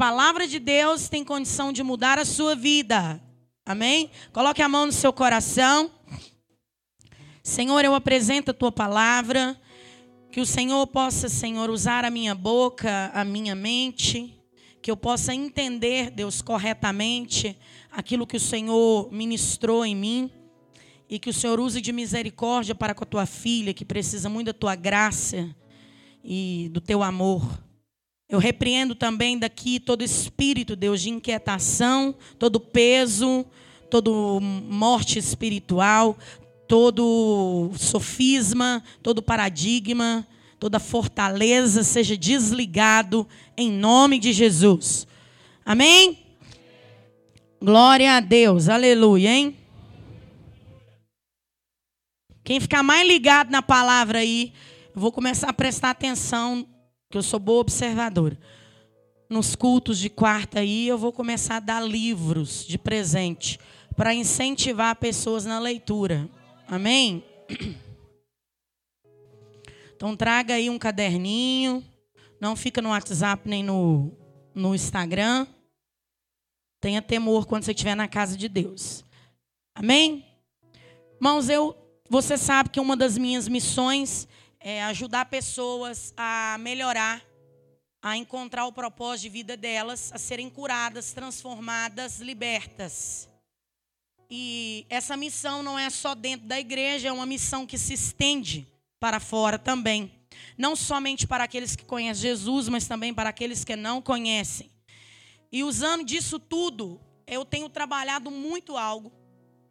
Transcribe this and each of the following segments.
palavra de Deus tem condição de mudar a sua vida. Amém? Coloque a mão no seu coração. Senhor, eu apresento a tua palavra. Que o Senhor possa, Senhor, usar a minha boca, a minha mente. Que eu possa entender, Deus, corretamente aquilo que o Senhor ministrou em mim. E que o Senhor use de misericórdia para com a tua filha, que precisa muito da tua graça e do teu amor. Eu repreendo também daqui todo espírito, Deus, de inquietação, todo peso, todo morte espiritual, todo sofisma, todo paradigma, toda fortaleza seja desligado em nome de Jesus. Amém? Glória a Deus, aleluia, hein? Quem ficar mais ligado na palavra aí, eu vou começar a prestar atenção que eu sou boa observadora. Nos cultos de quarta aí, eu vou começar a dar livros de presente para incentivar pessoas na leitura. Amém? Então traga aí um caderninho, não fica no WhatsApp nem no, no Instagram. Tenha temor quando você estiver na casa de Deus. Amém? Irmãos, eu, você sabe que uma das minhas missões é, ajudar pessoas a melhorar, a encontrar o propósito de vida delas, a serem curadas, transformadas, libertas. E essa missão não é só dentro da igreja, é uma missão que se estende para fora também. Não somente para aqueles que conhecem Jesus, mas também para aqueles que não conhecem. E usando disso tudo, eu tenho trabalhado muito algo.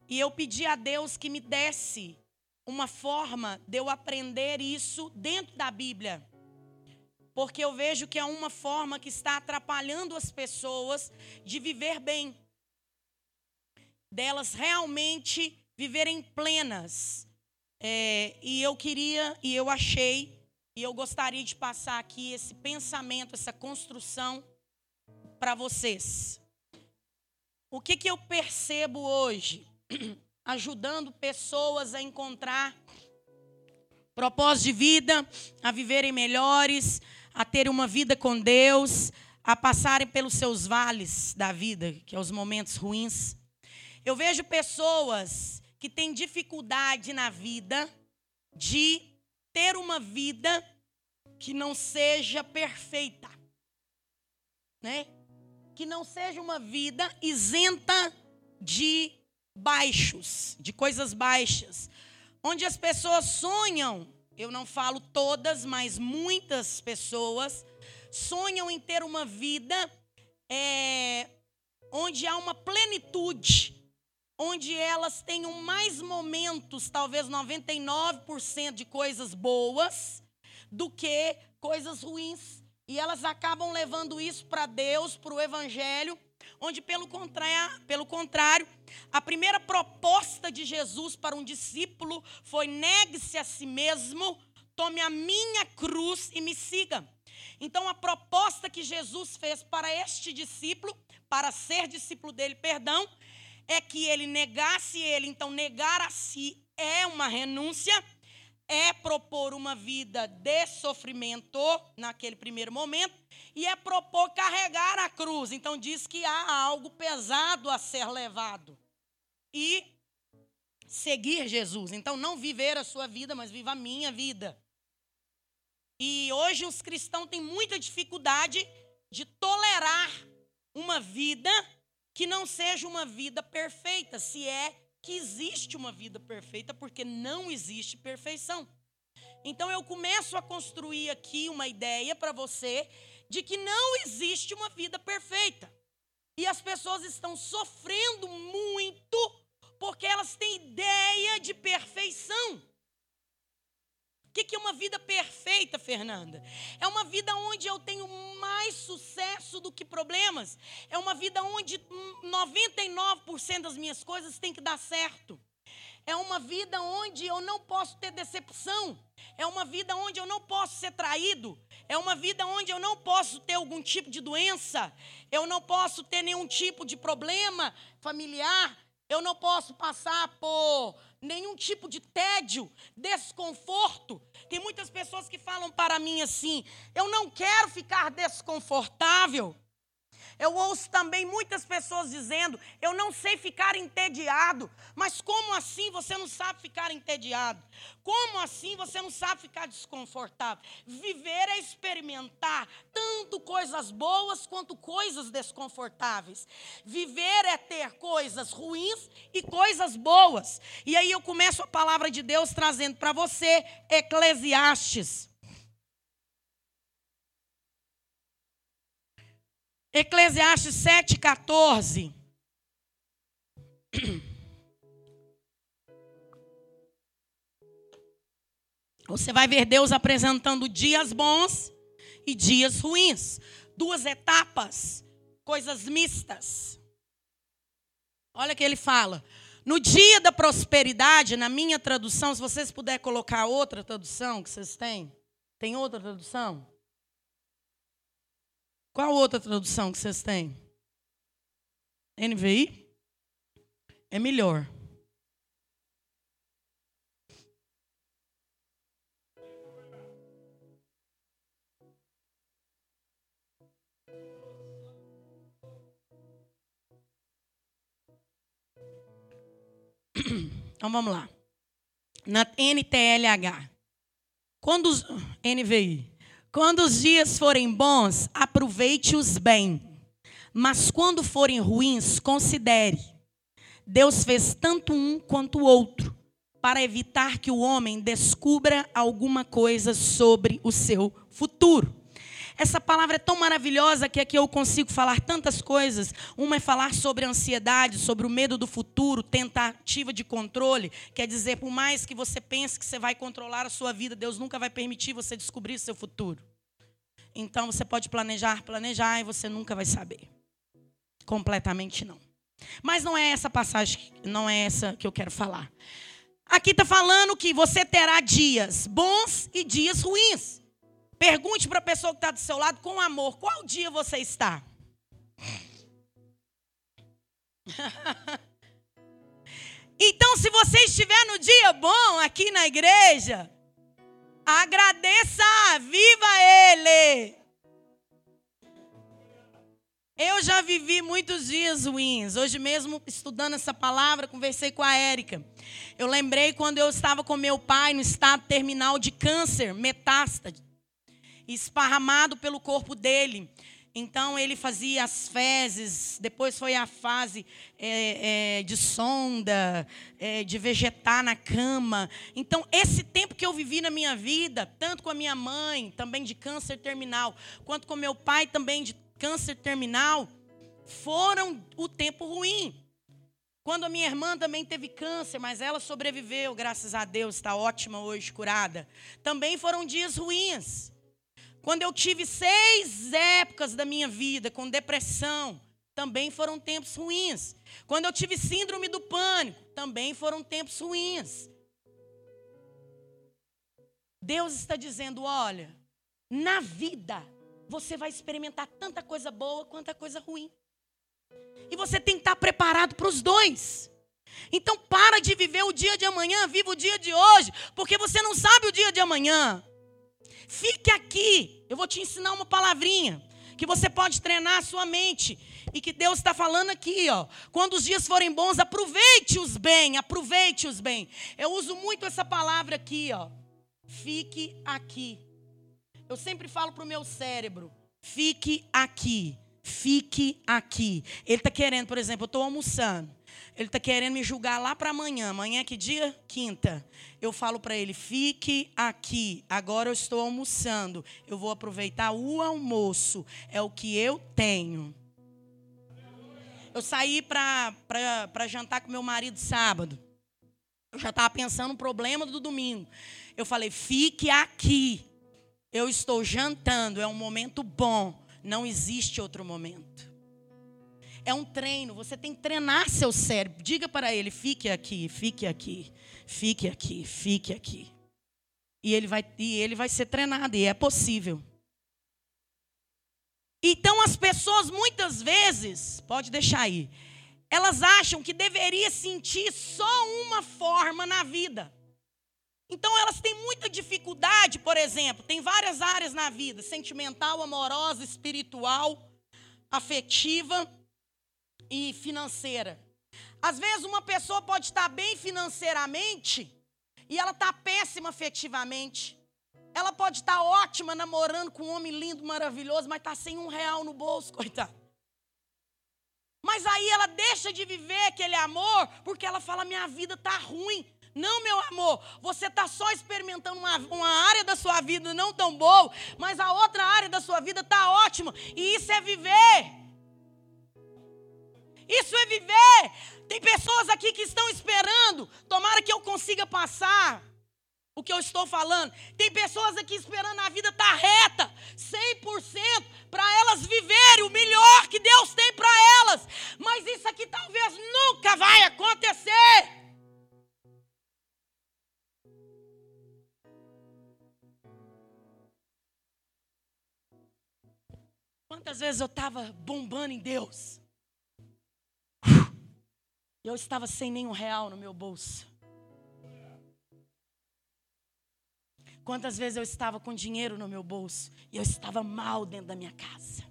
E eu pedi a Deus que me desse uma forma de eu aprender isso dentro da Bíblia. Porque eu vejo que é uma forma que está atrapalhando as pessoas de viver bem. Delas realmente viverem plenas. É, e eu queria, e eu achei, e eu gostaria de passar aqui esse pensamento, essa construção para vocês. O que, que eu percebo hoje? ajudando pessoas a encontrar propósito de vida, a viverem melhores, a ter uma vida com Deus, a passarem pelos seus vales da vida, que é os momentos ruins. Eu vejo pessoas que têm dificuldade na vida de ter uma vida que não seja perfeita, né? Que não seja uma vida isenta de baixos, de coisas baixas, onde as pessoas sonham, eu não falo todas, mas muitas pessoas sonham em ter uma vida é, onde há uma plenitude, onde elas tenham mais momentos, talvez 99% de coisas boas, do que coisas ruins. E elas acabam levando isso para Deus, para o Evangelho, onde, pelo contrário, pelo contrário, a primeira proposta de Jesus para um discípulo foi: negue-se a si mesmo, tome a minha cruz e me siga. Então, a proposta que Jesus fez para este discípulo, para ser discípulo dele, perdão, é que ele negasse ele. Então, negar a si é uma renúncia é propor uma vida de sofrimento naquele primeiro momento e é propor carregar a cruz. Então diz que há algo pesado a ser levado e seguir Jesus. Então não viver a sua vida, mas viva a minha vida. E hoje os cristãos têm muita dificuldade de tolerar uma vida que não seja uma vida perfeita, se é que existe uma vida perfeita, porque não existe perfeição. Então eu começo a construir aqui uma ideia para você de que não existe uma vida perfeita. E as pessoas estão sofrendo muito porque elas têm ideia de perfeição. O que é uma vida perfeita, Fernanda? É uma vida onde eu tenho mais sucesso do que problemas. É uma vida onde 99% das minhas coisas tem que dar certo. É uma vida onde eu não posso ter decepção. É uma vida onde eu não posso ser traído. É uma vida onde eu não posso ter algum tipo de doença. Eu não posso ter nenhum tipo de problema familiar. Eu não posso passar por nenhum tipo de tédio, desconforto. Tem muitas pessoas que falam para mim assim: eu não quero ficar desconfortável. Eu ouço também muitas pessoas dizendo: eu não sei ficar entediado. Mas como assim você não sabe ficar entediado? Como assim você não sabe ficar desconfortável? Viver é experimentar tanto coisas boas quanto coisas desconfortáveis. Viver é ter coisas ruins e coisas boas. E aí eu começo a palavra de Deus trazendo para você Eclesiastes Eclesiastes 7,14. Você vai ver Deus apresentando dias bons e dias ruins. Duas etapas, coisas mistas. Olha que ele fala. No dia da prosperidade, na minha tradução, se vocês puderem colocar outra tradução que vocês têm. Tem outra tradução? Qual outra tradução que vocês têm? NVI? É melhor. Então vamos lá. Na NTLH. Quando os NVI. Quando os dias forem bons, aproveite-os bem. Mas quando forem ruins, considere. Deus fez tanto um quanto o outro, para evitar que o homem descubra alguma coisa sobre o seu futuro. Essa palavra é tão maravilhosa que aqui eu consigo falar tantas coisas. Uma é falar sobre ansiedade, sobre o medo do futuro, tentativa de controle. Quer dizer, por mais que você pense que você vai controlar a sua vida, Deus nunca vai permitir você descobrir seu futuro. Então você pode planejar, planejar e você nunca vai saber. Completamente não. Mas não é essa passagem, não é essa que eu quero falar. Aqui está falando que você terá dias bons e dias ruins. Pergunte para a pessoa que está do seu lado com amor: qual dia você está? então, se você estiver no dia bom aqui na igreja, agradeça, viva Ele. Eu já vivi muitos dias ruins. Hoje mesmo, estudando essa palavra, conversei com a Érica. Eu lembrei quando eu estava com meu pai no estado terminal de câncer, metástase esparramado pelo corpo dele. Então ele fazia as fezes, depois foi a fase é, é, de sonda, é, de vegetar na cama. Então, esse tempo que eu vivi na minha vida, tanto com a minha mãe, também de câncer terminal, quanto com meu pai, também de câncer terminal, foram o tempo ruim. Quando a minha irmã também teve câncer, mas ela sobreviveu, graças a Deus, está ótima hoje, curada. Também foram dias ruins. Quando eu tive seis épocas da minha vida com depressão, também foram tempos ruins. Quando eu tive síndrome do pânico, também foram tempos ruins. Deus está dizendo: olha, na vida você vai experimentar tanta coisa boa quanto a coisa ruim. E você tem que estar preparado para os dois. Então para de viver o dia de amanhã, viva o dia de hoje, porque você não sabe o dia de amanhã. Fique aqui. Eu vou te ensinar uma palavrinha que você pode treinar a sua mente e que Deus está falando aqui, ó. Quando os dias forem bons, aproveite-os bem, aproveite-os bem. Eu uso muito essa palavra aqui, ó. Fique aqui. Eu sempre falo para o meu cérebro: fique aqui, fique aqui. Ele está querendo, por exemplo, eu estou almoçando. Ele está querendo me julgar lá para amanhã. Amanhã é que dia? Quinta. Eu falo para ele: fique aqui. Agora eu estou almoçando. Eu vou aproveitar o almoço. É o que eu tenho. Eu saí para jantar com meu marido sábado. Eu já estava pensando no problema do domingo. Eu falei: fique aqui. Eu estou jantando. É um momento bom. Não existe outro momento. É um treino, você tem que treinar seu cérebro. Diga para ele: fique aqui, fique aqui, fique aqui, fique aqui. E ele vai, e ele vai ser treinado, e é possível. Então as pessoas muitas vezes, pode deixar aí, elas acham que deveria sentir só uma forma na vida. Então elas têm muita dificuldade, por exemplo, tem várias áreas na vida, sentimental, amorosa, espiritual. afetiva e financeira. Às vezes uma pessoa pode estar bem financeiramente e ela está péssima afetivamente. Ela pode estar ótima namorando com um homem lindo, maravilhoso, mas está sem um real no bolso, coitado. Mas aí ela deixa de viver aquele amor porque ela fala: minha vida está ruim. Não, meu amor, você está só experimentando uma, uma, área da sua vida não tão boa, mas a outra área da sua vida está ótima. E isso é viver. Isso é viver. Tem pessoas aqui que estão esperando. Tomara que eu consiga passar o que eu estou falando. Tem pessoas aqui esperando a vida estar tá reta, 100%, para elas viverem o melhor que Deus tem para elas. Mas isso aqui talvez nunca vai acontecer. Quantas vezes eu estava bombando em Deus? Eu estava sem nenhum real no meu bolso. Quantas vezes eu estava com dinheiro no meu bolso e eu estava mal dentro da minha casa.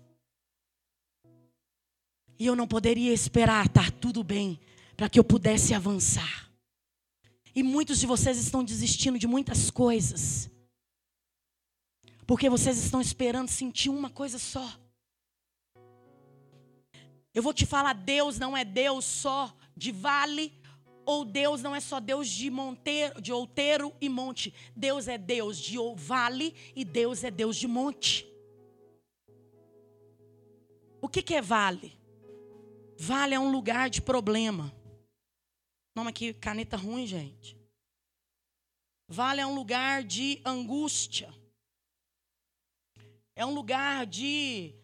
E eu não poderia esperar estar tudo bem para que eu pudesse avançar. E muitos de vocês estão desistindo de muitas coisas. Porque vocês estão esperando sentir uma coisa só. Eu vou te falar, Deus não é Deus só de vale, ou Deus não é só Deus de monteiro, de outeiro e monte. Deus é Deus de vale e Deus é Deus de monte. O que, que é vale? Vale é um lugar de problema. Nome aqui, caneta ruim, gente. Vale é um lugar de angústia. É um lugar de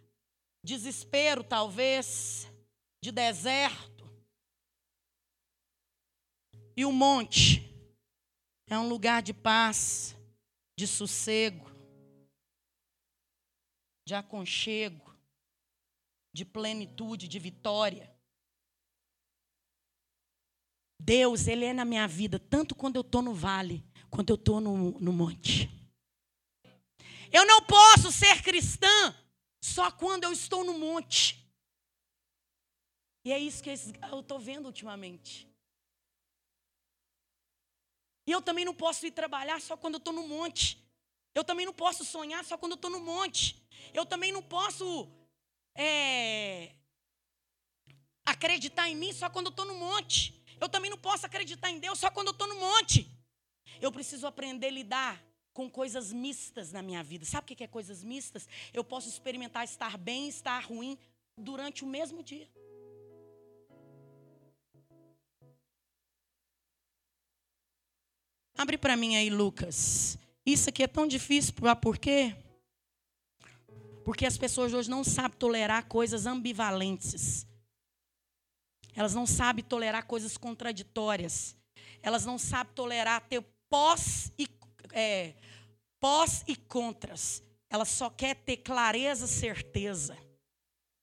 desespero, talvez, de deserto. E o monte é um lugar de paz, de sossego, de aconchego, de plenitude, de vitória. Deus, Ele é na minha vida, tanto quando eu estou no vale, quanto eu estou no, no monte. Eu não posso ser cristã só quando eu estou no monte. E é isso que eu estou vendo ultimamente. E eu também não posso ir trabalhar só quando eu estou no monte. Eu também não posso sonhar só quando eu estou no monte. Eu também não posso é, acreditar em mim só quando eu estou no monte. Eu também não posso acreditar em Deus só quando eu estou no monte. Eu preciso aprender a lidar com coisas mistas na minha vida. Sabe o que é coisas mistas? Eu posso experimentar estar bem estar ruim durante o mesmo dia. Abre para mim aí, Lucas. Isso aqui é tão difícil, por quê? Porque as pessoas hoje não sabem tolerar coisas ambivalentes. Elas não sabem tolerar coisas contraditórias. Elas não sabem tolerar ter pós e é, pós e contras. Ela só quer ter clareza, certeza.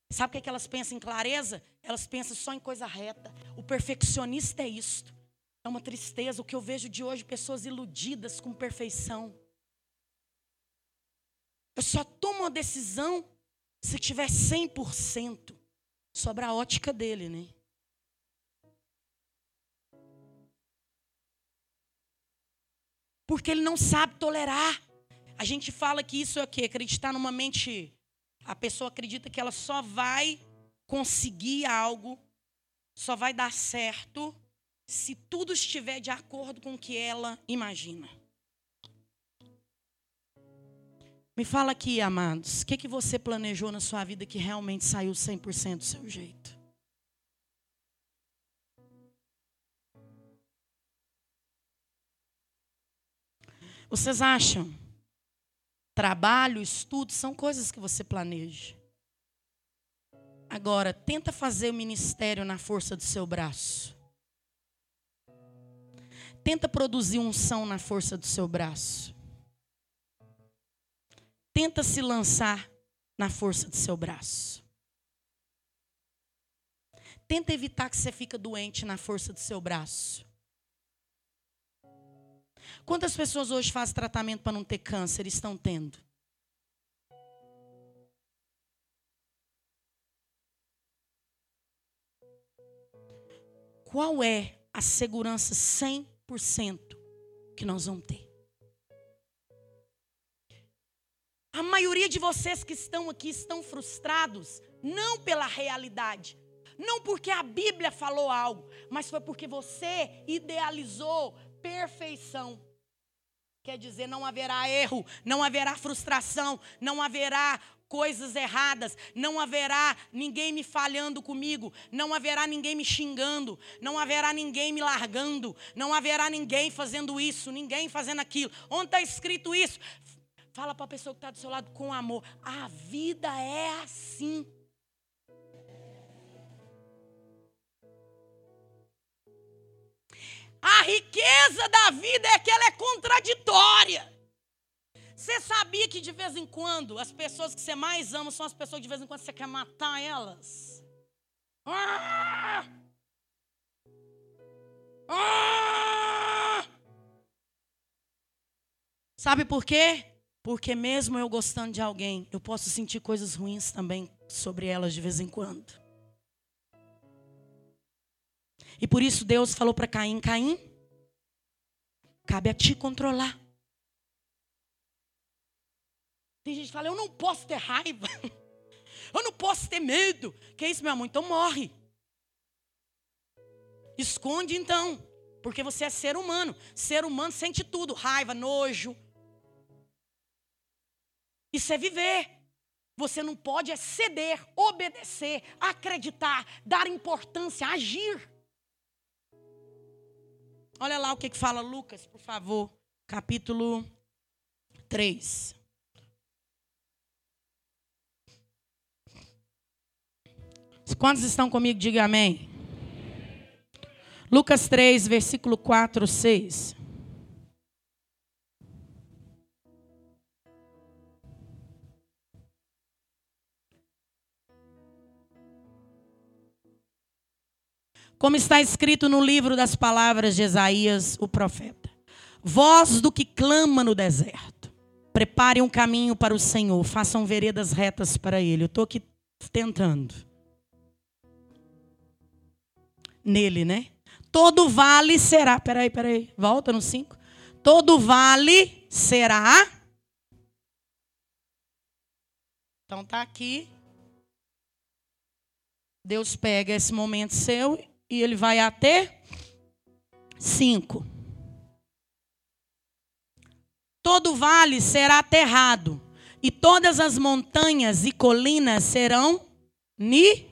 Sabe o que, é que elas pensam em clareza? Elas pensam só em coisa reta. O perfeccionista é isto. É uma tristeza o que eu vejo de hoje, pessoas iludidas com perfeição. Eu só tomo uma decisão se tiver 100%. Sobra a ótica dele, né? porque ele não sabe tolerar. A gente fala que isso é o quê? Acreditar numa mente. A pessoa acredita que ela só vai conseguir algo, só vai dar certo, se tudo estiver de acordo com o que ela imagina. Me fala aqui, amados, o que, que você planejou na sua vida que realmente saiu 100% do seu jeito? Vocês acham? Trabalho, estudo, são coisas que você planeja. Agora, tenta fazer o ministério na força do seu braço. Tenta produzir unção na força do seu braço. Tenta se lançar na força do seu braço. Tenta evitar que você fique doente na força do seu braço. Quantas pessoas hoje fazem tratamento para não ter câncer? Estão tendo. Qual é a segurança 100% que nós vamos ter? A maioria de vocês que estão aqui estão frustrados, não pela realidade, não porque a Bíblia falou algo, mas foi porque você idealizou perfeição. Quer dizer, não haverá erro, não haverá frustração, não haverá coisas erradas, não haverá ninguém me falhando comigo, não haverá ninguém me xingando, não haverá ninguém me largando, não haverá ninguém fazendo isso, ninguém fazendo aquilo. Onde está escrito isso? Fala para a pessoa que está do seu lado com amor. A vida é assim. A riqueza da vida é que ela é contraditória. Você sabia que de vez em quando as pessoas que você mais ama são as pessoas que de vez em quando você quer matar elas? Ah! Ah! Sabe por quê? Porque mesmo eu gostando de alguém, eu posso sentir coisas ruins também sobre elas de vez em quando. E por isso Deus falou para Caim: Caim, cabe a ti controlar. Tem gente que fala: eu não posso ter raiva, eu não posso ter medo. Que isso, meu amor? Então morre. Esconde então, porque você é ser humano. Ser humano sente tudo: raiva, nojo, isso é viver. Você não pode é ceder, obedecer, acreditar, dar importância, agir. Olha lá o que, que fala Lucas, por favor, capítulo 3. Quantos estão comigo? Diga amém. Lucas 3, versículo 4, 6. Como está escrito no livro das palavras de Isaías, o profeta: Voz do que clama no deserto, prepare um caminho para o Senhor, façam veredas retas para Ele. Eu estou aqui tentando. Nele, né? Todo vale será. Peraí, peraí. Volta no 5. Todo vale será. Então tá aqui. Deus pega esse momento seu e ele vai até cinco. Todo vale será aterrado, e todas as montanhas e colinas serão ni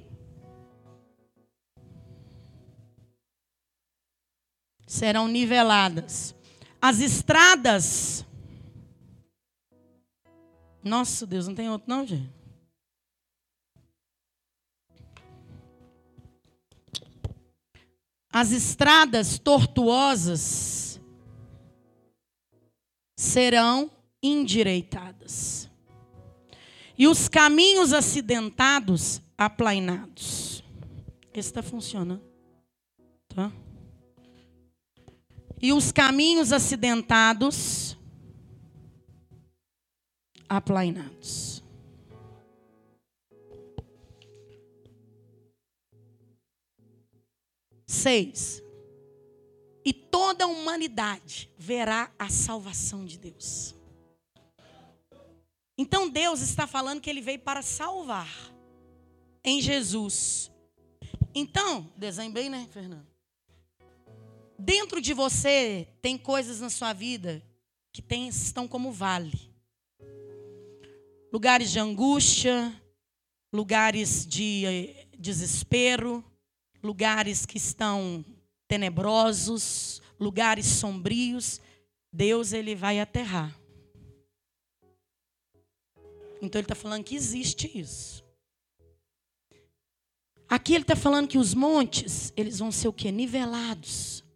serão niveladas. As estradas Nossa, Deus, não tem outro não, gente? as estradas tortuosas serão endireitadas, e os caminhos acidentados aplainados. Esse está funcionando. Tá? E os caminhos acidentados aplainados. 6. E toda a humanidade verá a salvação de Deus. Então Deus está falando que ele veio para salvar em Jesus. Então, desenho bem, né, Fernando? Dentro de você tem coisas na sua vida que tem, estão como vale. Lugares de angústia, lugares de eh, desespero, lugares que estão tenebrosos, lugares sombrios, Deus ele vai aterrar. Então ele está falando que existe isso. Aqui ele está falando que os montes, eles vão ser o que? Nivelados.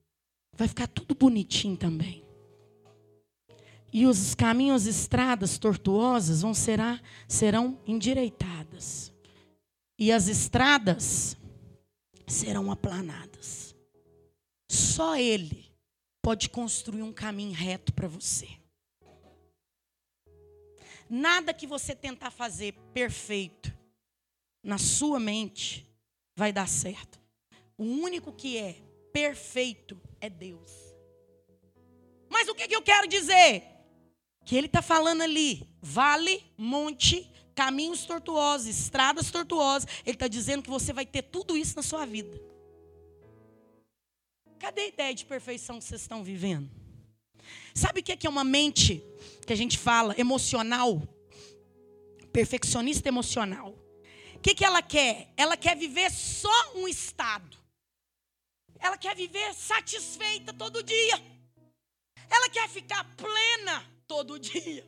Vai ficar tudo bonitinho também. E os caminhos, estradas tortuosas vão será, serão endireitadas. E as estradas serão aplanadas. Só Ele pode construir um caminho reto para você. Nada que você tentar fazer perfeito na sua mente vai dar certo. O único que é perfeito é Deus. Mas o que, que eu quero dizer? Que ele está falando ali, vale, monte, caminhos tortuosos, estradas tortuosas. Ele está dizendo que você vai ter tudo isso na sua vida. Cadê a ideia de perfeição que vocês estão vivendo? Sabe o que é uma mente que a gente fala emocional? Perfeccionista emocional. O que, que ela quer? Ela quer viver só um estado. Ela quer viver satisfeita todo dia. Ela quer ficar plena todo dia.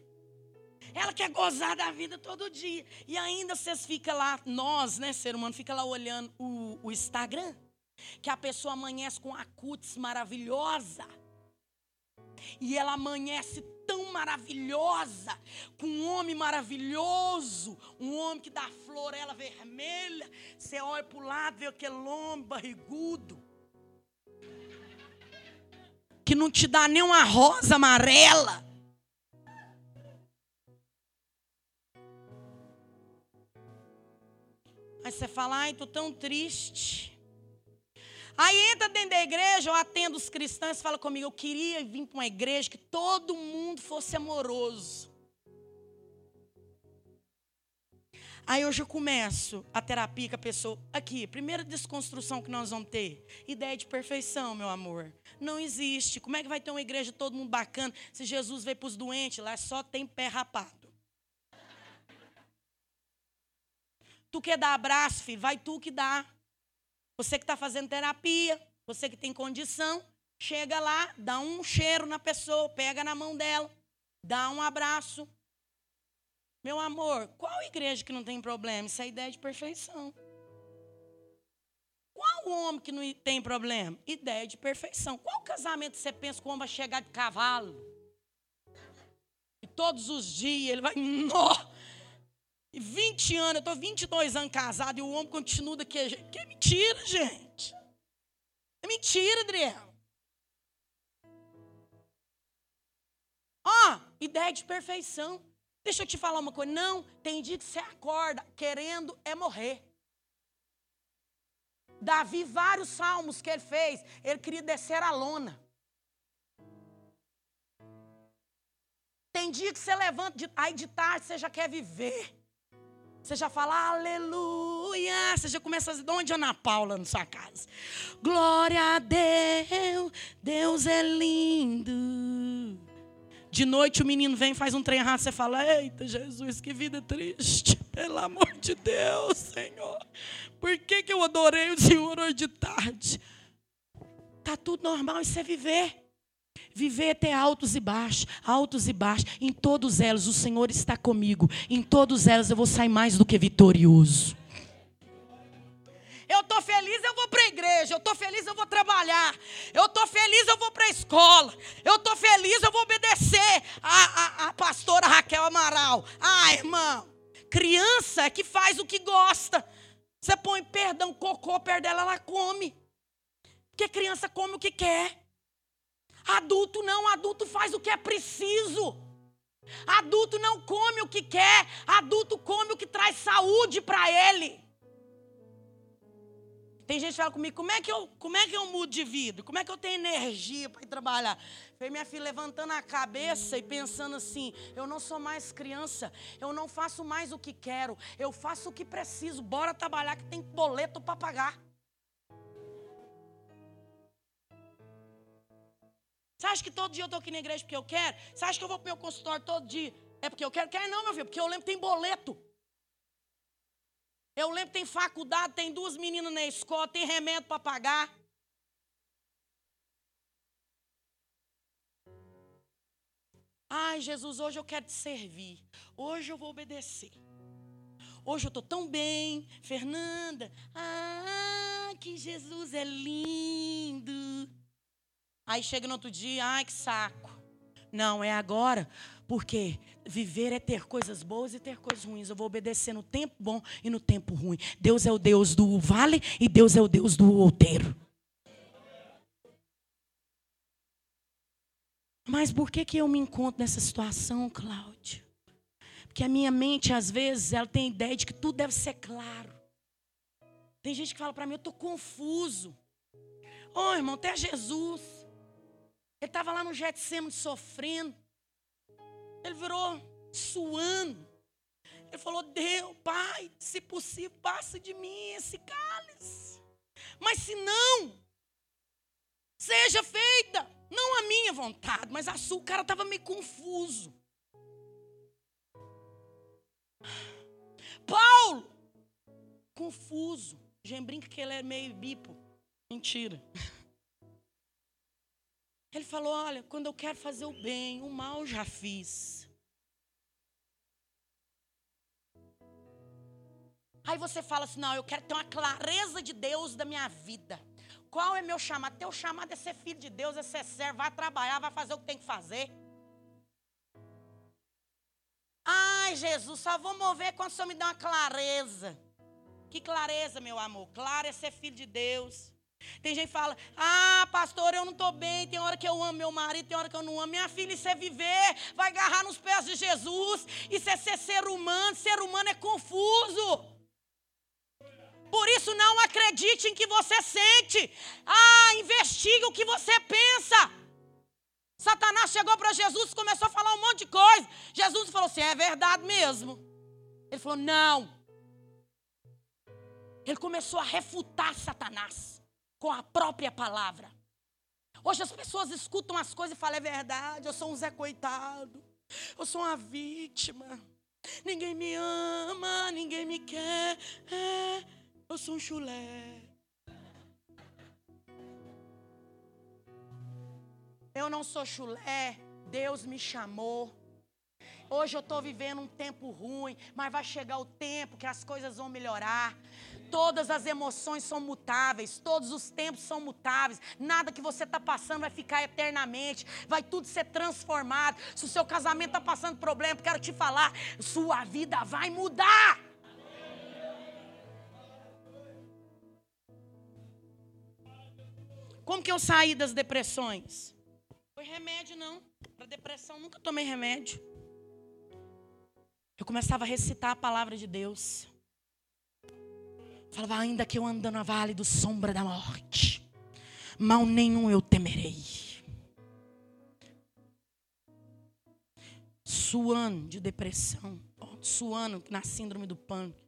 Ela quer gozar da vida todo dia. E ainda vocês ficam lá, nós, né, ser humano, fica lá olhando o, o Instagram. Que a pessoa amanhece com a cutis maravilhosa. E ela amanhece tão maravilhosa, com um homem maravilhoso, um homem que dá florela vermelha. Você olha para o lado, vê aquele homem barrigudo, que não te dá nem uma rosa amarela. Aí você fala, ai, tô tão triste. Aí entra dentro da igreja, eu atendo os cristãos fala comigo, eu queria vir para uma igreja que todo mundo fosse amoroso. Aí hoje eu começo a terapia com a pessoa. Aqui, primeira desconstrução que nós vamos ter. Ideia de perfeição, meu amor. Não existe. Como é que vai ter uma igreja todo mundo bacana se Jesus veio para os doentes? Lá só tem pé rapado. Tu quer dar abraço, filho? Vai tu que dá. Você que está fazendo terapia, você que tem condição, chega lá, dá um cheiro na pessoa, pega na mão dela, dá um abraço. Meu amor, qual igreja que não tem problema? Isso é ideia de perfeição. Qual homem que não tem problema? Ideia de perfeição. Qual casamento você pensa que o homem vai chegar de cavalo? E todos os dias ele vai. Nó! 20 anos, eu estou 22 anos casado e o homem continua daquele Que é mentira, gente. É mentira, Adriel. Ó, oh, ideia de perfeição. Deixa eu te falar uma coisa. Não, tem dia que você acorda querendo é morrer. Davi, vários salmos que ele fez, ele queria descer a lona. Tem dia que você levanta, aí de tarde você já quer viver. Você já fala aleluia. Você já começa a dizer, de onde é Ana Paula na sua casa? Glória a Deus, Deus é lindo. De noite o menino vem faz um trem errado. Você fala, eita Jesus, que vida triste. Pelo amor de Deus, Senhor. Por que, que eu adorei o Senhor hoje de tarde? Tá tudo normal, isso é viver. Viver é ter altos e baixos, altos e baixos. Em todos elas o Senhor está comigo. Em todos elas eu vou sair mais do que vitorioso. Eu estou feliz, eu vou igreja. Eu estou feliz, eu vou trabalhar. Eu estou feliz, eu vou para a escola. Eu estou feliz, eu vou obedecer a, a, a pastora Raquel Amaral. Ah, irmão, criança é que faz o que gosta. Você põe perdão, cocô perto dela, ela come. Porque criança come o que quer. Adulto não, adulto faz o que é preciso. Adulto não come o que quer, adulto come o que traz saúde para ele. Tem gente que fala comigo, como é que eu, como é que eu mudo de vida? Como é que eu tenho energia para trabalhar? Falei, minha filha, levantando a cabeça e pensando assim: eu não sou mais criança, eu não faço mais o que quero, eu faço o que preciso. Bora trabalhar que tem boleto para pagar. Você acha que todo dia eu estou aqui na igreja porque eu quero? Você acha que eu vou para o meu consultório todo dia? É porque eu quero? Quer não, meu filho, porque eu lembro que tem boleto. Eu lembro tem faculdade, tem duas meninas na escola, tem remédio para pagar. Ai, Jesus, hoje eu quero te servir. Hoje eu vou obedecer. Hoje eu estou tão bem, Fernanda. Ah, que Jesus é lindo. Aí chega no outro dia, ai que saco. Não, é agora, porque viver é ter coisas boas e ter coisas ruins. Eu vou obedecer no tempo bom e no tempo ruim. Deus é o Deus do vale e Deus é o Deus do outeiro. Mas por que, que eu me encontro nessa situação, Cláudio? Porque a minha mente, às vezes, ela tem a ideia de que tudo deve ser claro. Tem gente que fala para mim, eu tô confuso. Ô oh, irmão, até Jesus. Ele estava lá no Getsemane sofrendo. Ele virou suando. Ele falou: Deus, Pai, se possível, passa de mim esse cálice. Mas se não, seja feita, não a minha vontade, mas a sua. O cara estava meio confuso. Paulo, confuso. gente brinca que ele é meio bipo. Mentira. Ele falou: Olha, quando eu quero fazer o bem, o mal já fiz. Aí você fala assim: Não, eu quero ter uma clareza de Deus da minha vida. Qual é meu chamado? Teu chamado é ser filho de Deus, é ser servo, vai trabalhar, vai fazer o que tem que fazer. Ai, Jesus, só vou mover quando o Senhor me dá uma clareza. Que clareza, meu amor? Clara é ser filho de Deus. Tem gente que fala: Ah, pastor, eu não estou bem. Tem hora que eu amo meu marido, tem hora que eu não amo. Minha filha, isso é viver. Vai agarrar nos pés de Jesus. Isso é ser ser humano. Ser humano é confuso. Por isso, não acredite em que você sente. Ah, investigue o que você pensa. Satanás chegou para Jesus e começou a falar um monte de coisa. Jesus falou assim: é verdade mesmo. Ele falou: não. Ele começou a refutar Satanás com a própria palavra. Hoje as pessoas escutam as coisas e falam: é verdade, eu sou um Zé Coitado, eu sou uma vítima, ninguém me ama, ninguém me quer, é, eu sou um chulé. Eu não sou chulé, Deus me chamou. Hoje eu estou vivendo um tempo ruim, mas vai chegar o tempo que as coisas vão melhorar. Todas as emoções são mutáveis, todos os tempos são mutáveis. Nada que você está passando vai ficar eternamente, vai tudo ser transformado. Se o seu casamento está passando problema, quero te falar, sua vida vai mudar. Como que eu saí das depressões? Foi remédio, não. Para depressão, nunca tomei remédio. Eu começava a recitar a palavra de Deus. Falava, ainda que eu ando na vale do sombra da morte, mal nenhum eu temerei. Suando de depressão, suando na síndrome do pânico.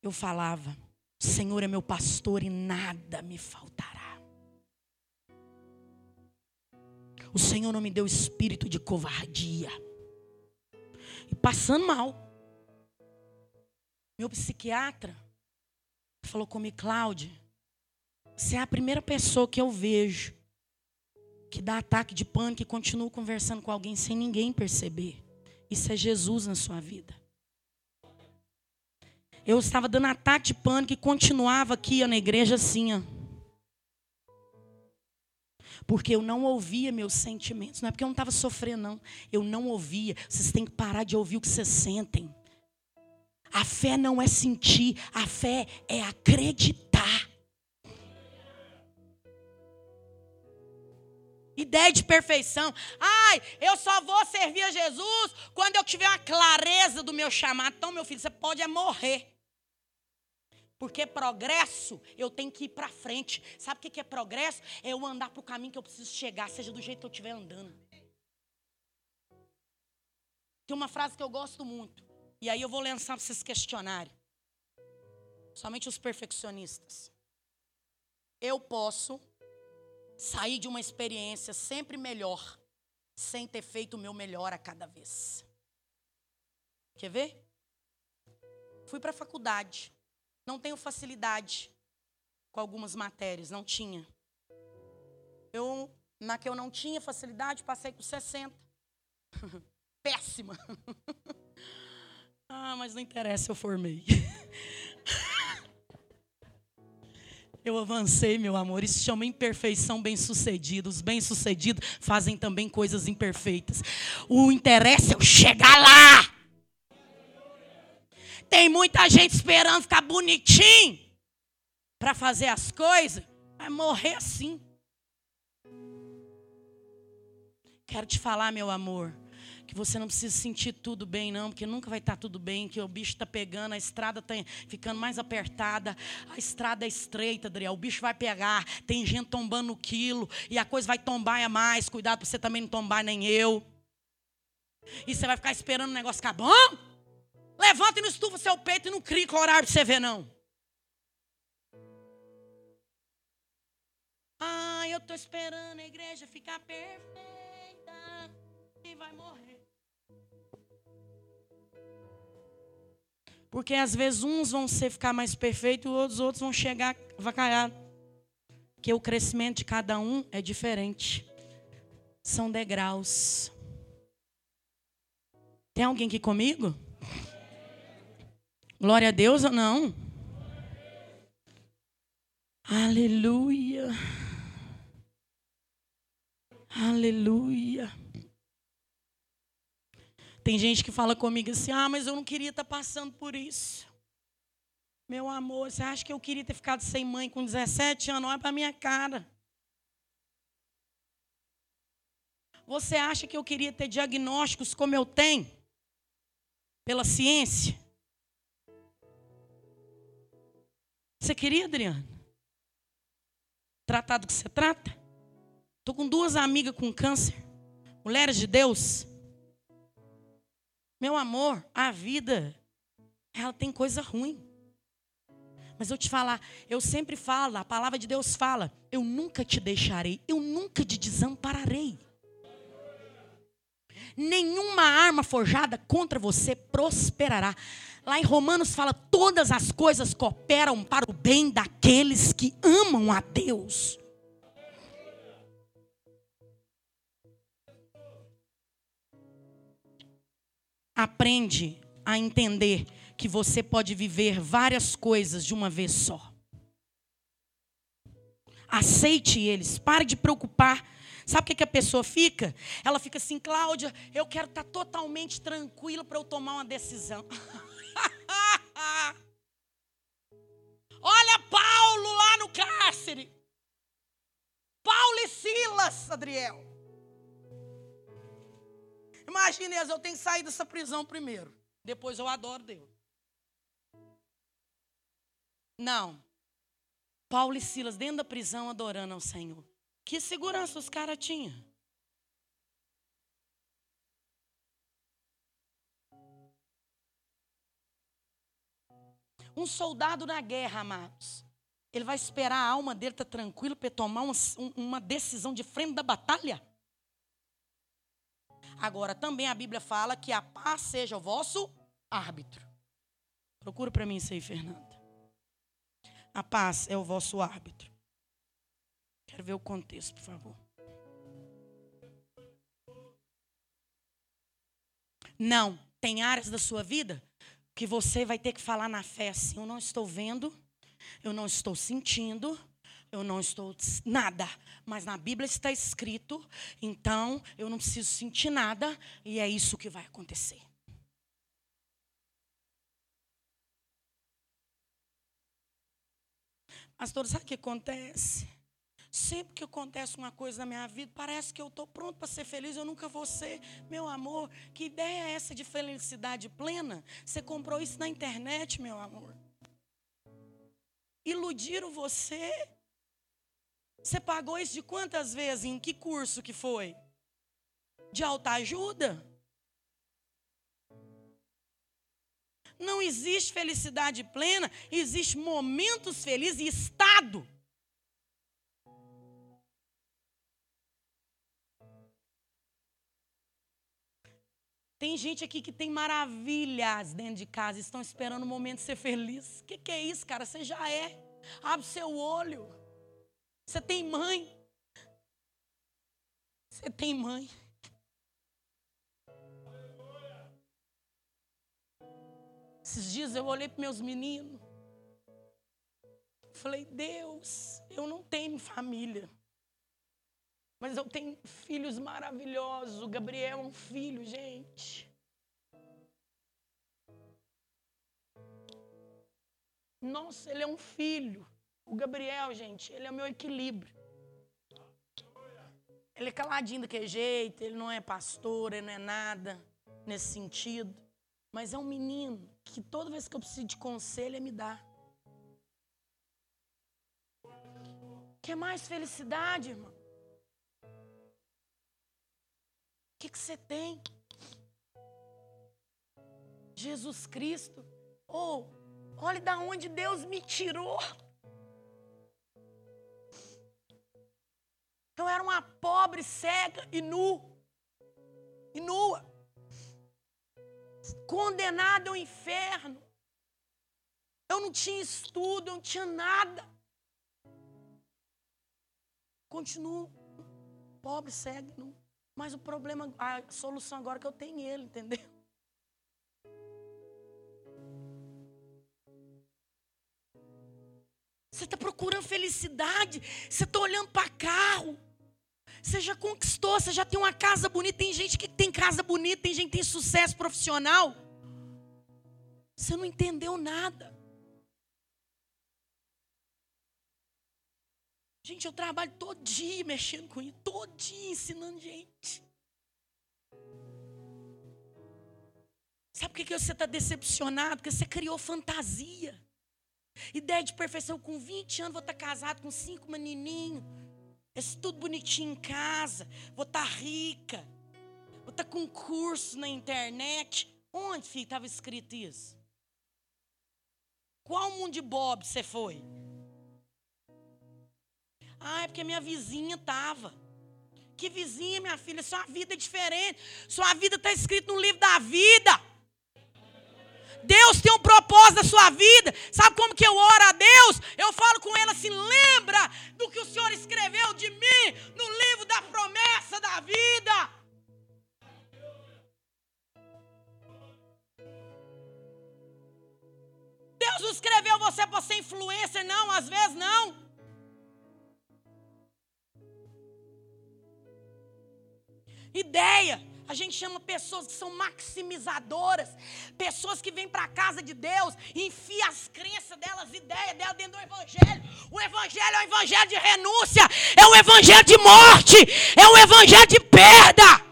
Eu falava, Senhor é meu pastor e nada me faltará. O Senhor não me deu espírito de covardia. E passando mal. Meu psiquiatra falou comigo, Cláudia, você é a primeira pessoa que eu vejo que dá ataque de pânico e continua conversando com alguém sem ninguém perceber. Isso é Jesus na sua vida. Eu estava dando ataque de pânico e continuava aqui na igreja assim, ó. Porque eu não ouvia meus sentimentos. Não é porque eu não estava sofrendo, não. Eu não ouvia. Vocês têm que parar de ouvir o que vocês sentem. A fé não é sentir, a fé é acreditar. Ideia de perfeição. Ai, eu só vou servir a Jesus quando eu tiver uma clareza do meu chamado. Então, meu filho, você pode é morrer. Porque progresso, eu tenho que ir para frente. Sabe o que é progresso? É eu andar para o caminho que eu preciso chegar, seja do jeito que eu estiver andando. Tem uma frase que eu gosto muito. E aí eu vou lançar para vocês questionarem. Somente os perfeccionistas. Eu posso sair de uma experiência sempre melhor, sem ter feito o meu melhor a cada vez. Quer ver? Fui para a faculdade. Não tenho facilidade com algumas matérias, não tinha. Eu, na que eu não tinha facilidade, passei com 60. Péssima. Ah, mas não interessa, eu formei. Eu avancei, meu amor. Isso chama imperfeição bem-sucedida. Os bem-sucedidos fazem também coisas imperfeitas. O interesse é eu chegar lá. Tem muita gente esperando ficar bonitinho para fazer as coisas. Vai morrer assim. Quero te falar, meu amor que você não precisa sentir tudo bem, não, porque nunca vai estar tudo bem, que o bicho está pegando, a estrada está ficando mais apertada, a estrada é estreita, Adriel, o bicho vai pegar, tem gente tombando no quilo, e a coisa vai tombar a mais, cuidado para você também não tombar, nem eu. E você vai ficar esperando o negócio ficar bom? Levanta e não estufa seu peito e não crie horário para você ver, não. Ah, eu estou esperando a igreja ficar perfeita e vai morrer. Porque às vezes uns vão ser ficar mais perfeitos e os outros vão chegar vacaiados. Porque o crescimento de cada um é diferente. São degraus. Tem alguém aqui comigo? Glória a Deus ou não? Aleluia. Aleluia. Tem gente que fala comigo assim: ah, mas eu não queria estar passando por isso. Meu amor, você acha que eu queria ter ficado sem mãe com 17 anos? Olha para minha cara. Você acha que eu queria ter diagnósticos como eu tenho? Pela ciência? Você queria, Adriana? Tratar do que você trata? Estou com duas amigas com câncer, mulheres de Deus. Meu amor, a vida, ela tem coisa ruim. Mas eu te falar, eu sempre falo, a palavra de Deus fala: eu nunca te deixarei, eu nunca te desampararei. Nenhuma arma forjada contra você prosperará. Lá em Romanos fala: todas as coisas cooperam para o bem daqueles que amam a Deus. Aprende a entender que você pode viver várias coisas de uma vez só. Aceite eles, pare de preocupar. Sabe o que, a pessoa fica? Ela fica assim, Cláudia, eu quero estar totalmente tranquila para eu tomar uma decisão. Olha Paulo lá no cárcere. Paulo e Silas, Adriel. Imagine, eu tenho que sair dessa prisão primeiro. Depois eu adoro Deus. Não. Paulo e Silas dentro da prisão adorando ao Senhor. Que segurança os caras tinham? Um soldado na guerra, amados. Ele vai esperar a alma dele estar tá tranquilo para tomar uma, uma decisão de frente da batalha? Agora, também a Bíblia fala que a paz seja o vosso árbitro. Procura para mim isso aí, Fernanda. A paz é o vosso árbitro. Quero ver o contexto, por favor. Não, tem áreas da sua vida que você vai ter que falar na fé assim: eu não estou vendo, eu não estou sentindo, eu não estou nada, mas na Bíblia está escrito, então eu não preciso sentir nada e é isso que vai acontecer. Pastor, sabe o que acontece? Sempre que acontece uma coisa na minha vida, parece que eu estou pronto para ser feliz, eu nunca vou ser. Meu amor, que ideia é essa de felicidade plena? Você comprou isso na internet, meu amor. Iludiram você você pagou isso de quantas vezes? Em que curso que foi? De alta ajuda? Não existe felicidade plena, existe momentos felizes e estado. Tem gente aqui que tem maravilhas dentro de casa, estão esperando o momento de ser feliz. O que, que é isso, cara? Você já é. Abre seu olho. Você tem mãe. Você tem mãe. Esses dias eu olhei para meus meninos. Falei, Deus, eu não tenho família. Mas eu tenho filhos maravilhosos. O Gabriel é um filho, gente. Nossa, ele é um filho. O Gabriel, gente, ele é o meu equilíbrio. Ele é caladinho daquele jeito, ele não é pastor, ele não é nada nesse sentido. Mas é um menino que toda vez que eu preciso de conselho, ele me dá. Quer mais felicidade, irmão? O que, que você tem? Jesus Cristo. Ou, oh, olhe da onde Deus me tirou. Eu era uma pobre, cega e nu. E nua. Condenada ao inferno. Eu não tinha estudo, eu não tinha nada. Continuo pobre, cego, nu. Mas o problema, a solução agora é que eu tenho ele, entendeu? Você está procurando felicidade. Você está olhando para carro. Você já conquistou, você já tem uma casa bonita. Tem gente que tem casa bonita, tem gente que tem sucesso profissional. Você não entendeu nada. Gente, eu trabalho todo dia mexendo com isso, todo dia ensinando gente. Sabe por que você está decepcionado? Porque você criou fantasia. Ideia de perfeição, com 20 anos vou estar casado com cinco menininhos. Esse tudo bonitinho em casa. Vou estar rica. Vou estar com curso na internet. Onde, filho, estava escrito isso? Qual mundo de Bob você foi? Ah, é porque minha vizinha estava. Que vizinha, minha filha? Sua vida é diferente. Sua vida está escrita no livro da vida. Deus tem um propósito na sua vida. Sabe como que eu oro a Deus? Eu falo com ele assim: lembra do que o Senhor influencer, não, às vezes não. Ideia. A gente chama pessoas que são maximizadoras, pessoas que vêm para a casa de Deus enfia as crenças delas, ideias delas dentro do Evangelho. O Evangelho é um Evangelho de renúncia, é um Evangelho de morte, é um Evangelho de perda.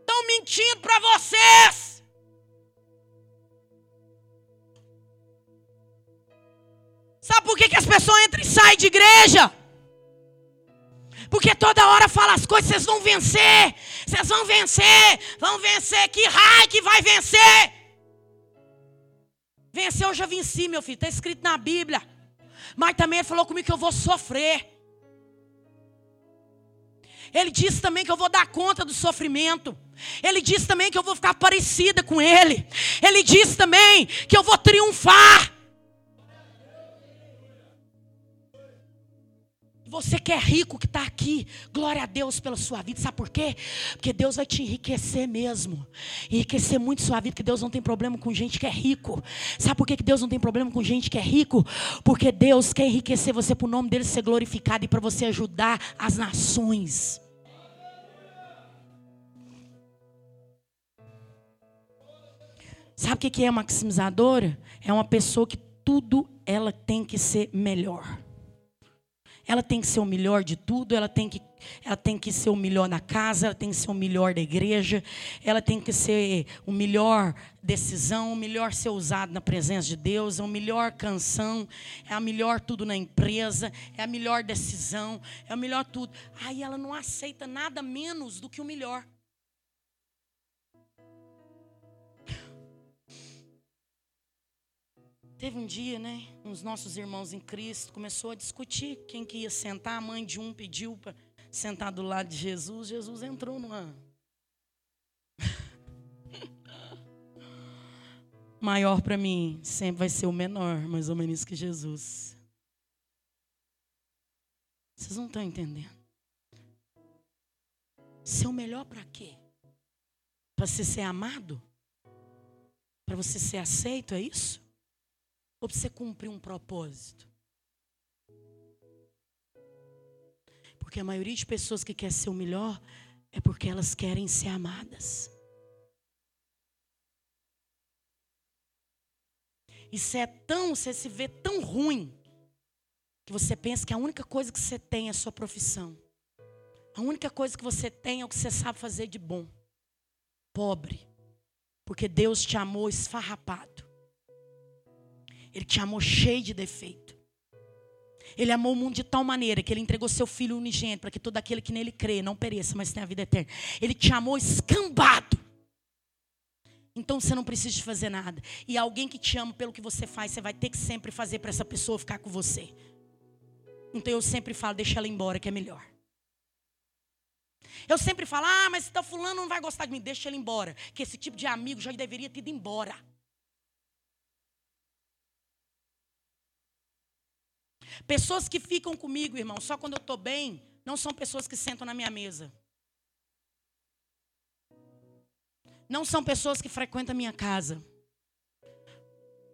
Estão mentindo para vocês. Pessoas entram e saem de igreja? Porque toda hora fala as coisas, vocês vão vencer. Vocês vão vencer. Vão vencer. Que raio que vai vencer? Vencer eu já venci, meu filho. Está escrito na Bíblia. Mas também ele falou comigo que eu vou sofrer. Ele disse também que eu vou dar conta do sofrimento. Ele disse também que eu vou ficar parecida com ele. Ele disse também que eu vou triunfar. Você que é rico, que está aqui, glória a Deus pela sua vida. Sabe por quê? Porque Deus vai te enriquecer mesmo. Enriquecer muito sua vida, porque Deus não tem problema com gente que é rico. Sabe por quê que Deus não tem problema com gente que é rico? Porque Deus quer enriquecer você para o nome dele ser glorificado e para você ajudar as nações. Sabe o que é maximizadora? É uma pessoa que tudo ela tem que ser melhor. Ela tem que ser o melhor de tudo, ela tem que, ela tem que ser o melhor na casa, ela tem que ser o melhor da igreja, ela tem que ser o melhor decisão, o melhor ser usado na presença de Deus, é o melhor canção, é a melhor tudo na empresa, é a melhor decisão, é o melhor tudo. Aí ela não aceita nada menos do que o melhor. Teve um dia, né? Uns nossos irmãos em Cristo começou a discutir quem que ia sentar. A mãe de um pediu para sentar do lado de Jesus. Jesus entrou numa. Maior para mim sempre vai ser o menor, mais ou menos que Jesus. Vocês não estão entendendo. Ser o melhor para quê? Para você ser amado? Para você ser aceito, é isso? Ou para você cumprir um propósito? Porque a maioria de pessoas que quer ser o melhor é porque elas querem ser amadas. Isso é tão, você se vê tão ruim, que você pensa que a única coisa que você tem é a sua profissão. A única coisa que você tem é o que você sabe fazer de bom. Pobre. Porque Deus te amou esfarrapado. Ele te amou cheio de defeito. Ele amou o mundo de tal maneira que ele entregou seu filho unigênito para que todo aquele que nele crê não pereça, mas tenha a vida eterna. Ele te amou escambado. Então você não precisa de fazer nada. E alguém que te ama pelo que você faz, você vai ter que sempre fazer para essa pessoa ficar com você. Então eu sempre falo, deixa ela embora que é melhor. Eu sempre falo, ah, mas tá fulano não vai gostar de mim, deixa ele embora. Que esse tipo de amigo já deveria ter ido embora. Pessoas que ficam comigo, irmão, só quando eu estou bem, não são pessoas que sentam na minha mesa. Não são pessoas que frequentam a minha casa.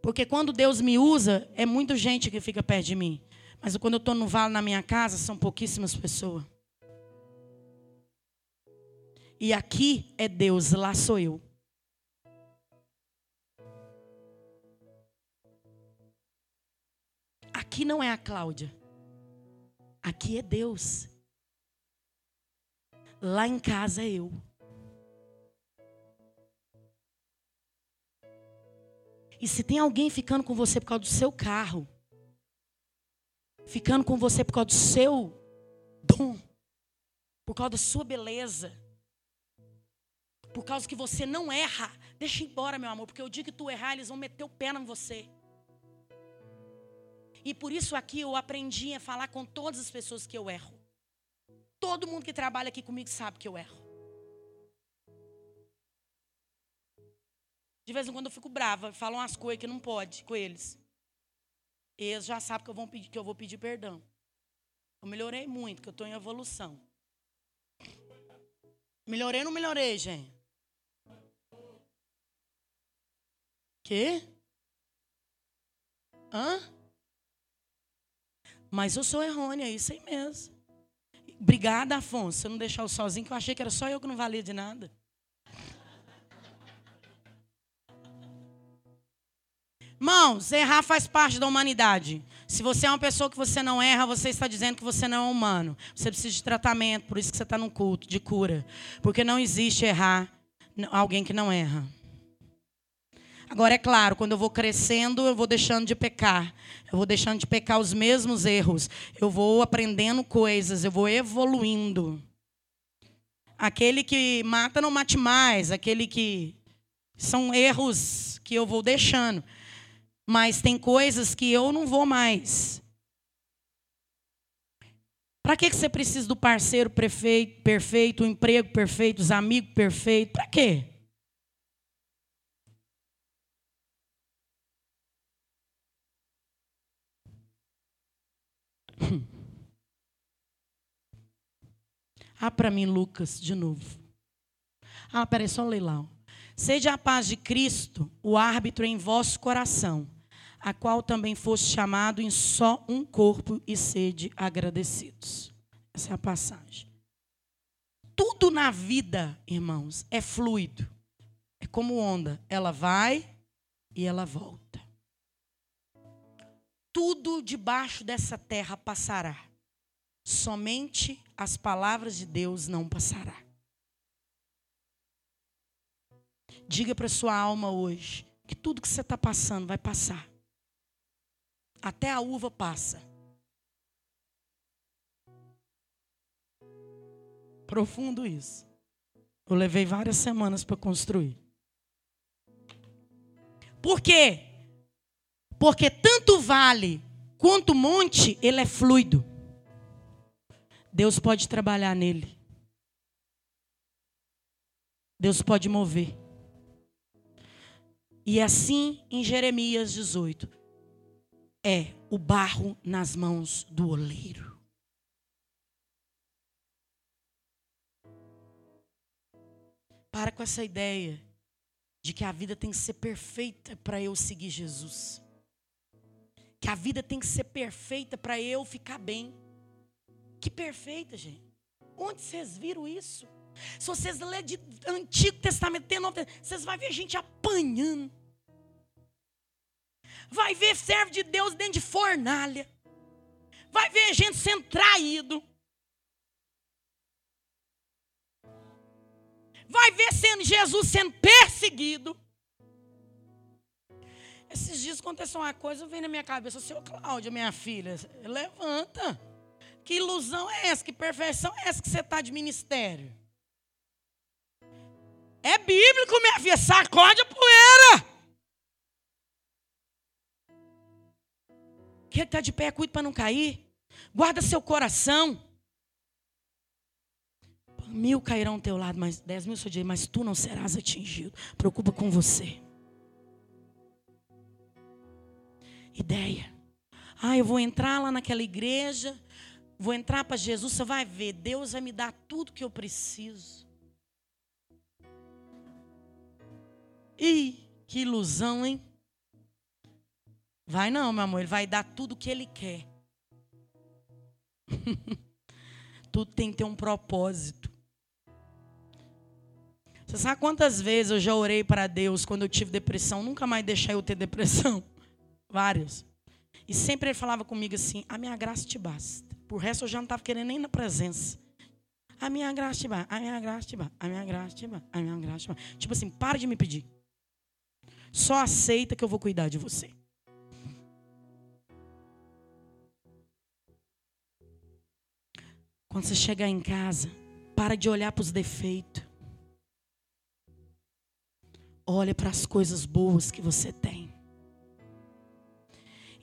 Porque quando Deus me usa, é muita gente que fica perto de mim. Mas quando eu estou no vale na minha casa, são pouquíssimas pessoas. E aqui é Deus, lá sou eu. Aqui não é a Cláudia. Aqui é Deus. Lá em casa é eu. E se tem alguém ficando com você por causa do seu carro, ficando com você por causa do seu dom, por causa da sua beleza, por causa que você não erra, deixa embora, meu amor, porque o dia que tu errar, eles vão meter o pé em você. E por isso aqui eu aprendi a falar com todas as pessoas que eu erro. Todo mundo que trabalha aqui comigo sabe que eu erro. De vez em quando eu fico brava, falo umas coisas que não pode com eles. Eles já sabem que eu vou pedir, que eu vou pedir perdão. Eu melhorei muito, que eu estou em evolução. Melhorei ou não melhorei, gente? Quê? Hã? Mas eu sou errônea, isso aí mesmo. Obrigada, Afonso, você não deixar eu sozinho, que eu achei que era só eu que não valia de nada. Mãos, errar faz parte da humanidade. Se você é uma pessoa que você não erra, você está dizendo que você não é humano. Você precisa de tratamento, por isso que você está no culto, de cura. Porque não existe errar alguém que não erra. Agora, é claro, quando eu vou crescendo, eu vou deixando de pecar. Eu vou deixando de pecar os mesmos erros. Eu vou aprendendo coisas, eu vou evoluindo. Aquele que mata, não mate mais. Aquele que. São erros que eu vou deixando. Mas tem coisas que eu não vou mais. Para que você precisa do parceiro perfeito, perfeito, o emprego perfeito, os amigos perfeitos? Para quê? Ah, para mim, Lucas, de novo. Ah, peraí, só ler lá. Seja a paz de Cristo o árbitro em vosso coração, a qual também foste chamado em só um corpo e sede agradecidos. Essa é a passagem. Tudo na vida, irmãos, é fluido. É como onda. Ela vai e ela volta. Tudo debaixo dessa terra passará somente as palavras de Deus não passará. Diga para sua alma hoje que tudo que você está passando vai passar. Até a uva passa. Profundo isso. Eu levei várias semanas para construir. Por quê? Porque tanto vale quanto monte, ele é fluido. Deus pode trabalhar nele. Deus pode mover. E assim em Jeremias 18, é o barro nas mãos do oleiro. Para com essa ideia de que a vida tem que ser perfeita para eu seguir Jesus. Que a vida tem que ser perfeita para eu ficar bem. Que perfeita, gente. Onde vocês viram isso? Se vocês lerem de Antigo Testamento, Novo vocês vão ver gente apanhando. Vai ver servo de Deus dentro de fornalha. Vai ver gente sendo traído. Vai ver sendo Jesus sendo perseguido. Esses dias aconteceu uma coisa, vem na minha cabeça, seu Cláudia, minha filha, levanta. Que ilusão é essa? Que perfeição é essa que você está de ministério? É bíblico, minha filha, sacode a poeira. Quer estar tá de pé, cuide para não cair. Guarda seu coração. Mil cairão ao teu lado, mas dez mil seu dia, mas tu não serás atingido. Preocupa com você. Ideia. Ah, eu vou entrar lá naquela igreja, vou entrar para Jesus, você vai ver, Deus vai me dar tudo que eu preciso. Ih, que ilusão, hein? Vai não, meu amor, ele vai dar tudo o que ele quer. tudo tem que ter um propósito. Você sabe quantas vezes eu já orei para Deus quando eu tive depressão? Nunca mais deixei eu ter depressão. Vários. E sempre ele falava comigo assim: a minha graça te basta. Por resto eu já não estava querendo nem na presença. A minha graça te a minha graça te a minha graça te a minha graça te. Tipo assim, para de me pedir. Só aceita que eu vou cuidar de você. Quando você chegar em casa, para de olhar para os defeitos. Olha para as coisas boas que você tem.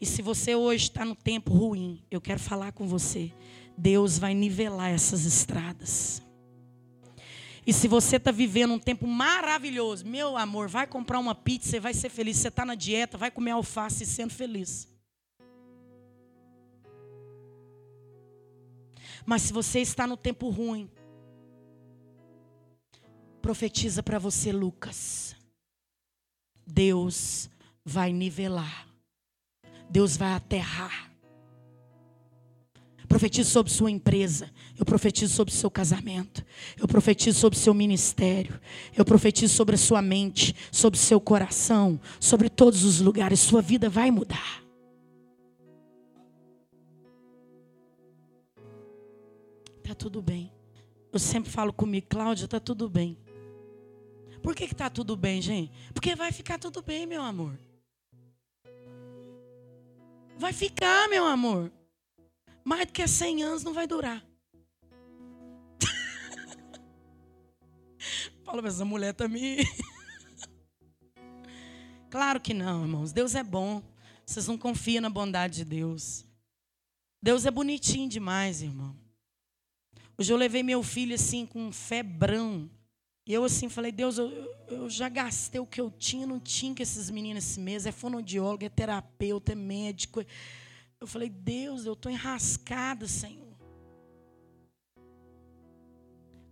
E se você hoje está no tempo ruim, eu quero falar com você. Deus vai nivelar essas estradas. E se você está vivendo um tempo maravilhoso, meu amor, vai comprar uma pizza e vai ser feliz. Você está na dieta, vai comer alface sendo feliz. Mas se você está no tempo ruim, profetiza para você, Lucas. Deus vai nivelar. Deus vai aterrar. Profetizo sobre sua empresa. Eu profetizo sobre seu casamento. Eu profetizo sobre seu ministério. Eu profetizo sobre a sua mente, sobre seu coração, sobre todos os lugares. Sua vida vai mudar. Tá tudo bem. Eu sempre falo comigo, Cláudia, tá tudo bem. Por que, que tá tudo bem, gente? Porque vai ficar tudo bem, meu amor. Vai ficar, meu amor. Mais do que 100 anos não vai durar. Fala, mas essa mulher tá me. claro que não, irmãos. Deus é bom. Vocês não confiam na bondade de Deus. Deus é bonitinho demais, irmão. Hoje eu levei meu filho assim com um febrão. E eu assim falei, Deus, eu, eu já gastei o que eu tinha, não tinha que esses meninos esse mês. É fonoaudiólogo, é terapeuta, é médico. Eu falei, Deus, eu estou enrascada, Senhor.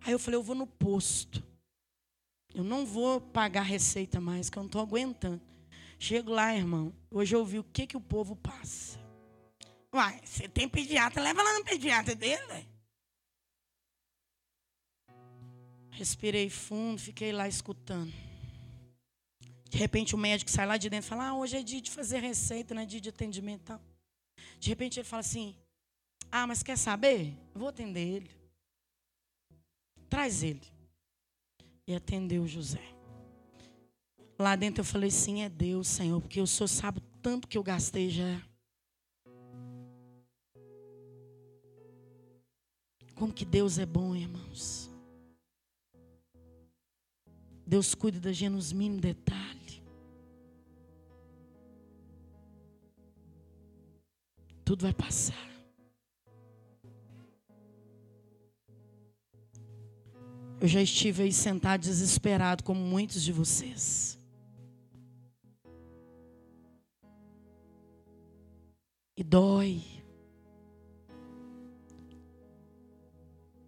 Aí eu falei, eu vou no posto. Eu não vou pagar receita mais, que eu não estou aguentando. Chego lá, irmão. Hoje eu ouvi o que, que o povo passa. Uai, você tem pediatra, leva lá no pediatra dele. Respirei fundo, fiquei lá escutando. De repente o médico sai lá de dentro e fala: Ah, hoje é dia de fazer receita, não é dia de atendimento tal. De repente ele fala assim: Ah, mas quer saber? Vou atender ele. Traz ele. E atendeu José. Lá dentro eu falei: Sim, é Deus, Senhor, porque o Senhor sabe tanto que eu gastei já. Como que Deus é bom, irmãos. Deus cuida da gente nos mínimos detalhes. Tudo vai passar. Eu já estive aí sentado desesperado, como muitos de vocês. E dói.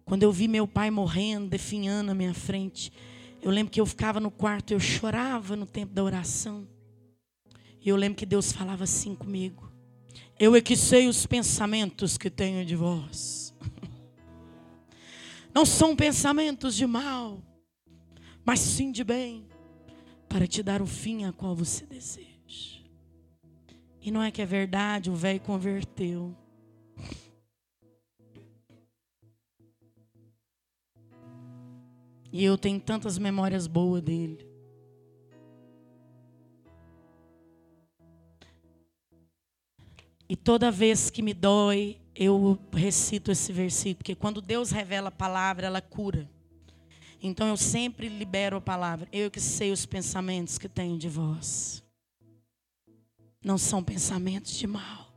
Quando eu vi meu pai morrendo, definhando na minha frente, eu lembro que eu ficava no quarto, eu chorava no tempo da oração. E eu lembro que Deus falava assim comigo: Eu é que sei os pensamentos que tenho de vós. Não são pensamentos de mal, mas sim de bem, para te dar o fim a qual você deseja. E não é que é verdade, o velho converteu. E eu tenho tantas memórias boas dele. E toda vez que me dói, eu recito esse versículo, porque quando Deus revela a palavra, ela cura. Então eu sempre libero a palavra. Eu que sei os pensamentos que tenho de vós. Não são pensamentos de mal,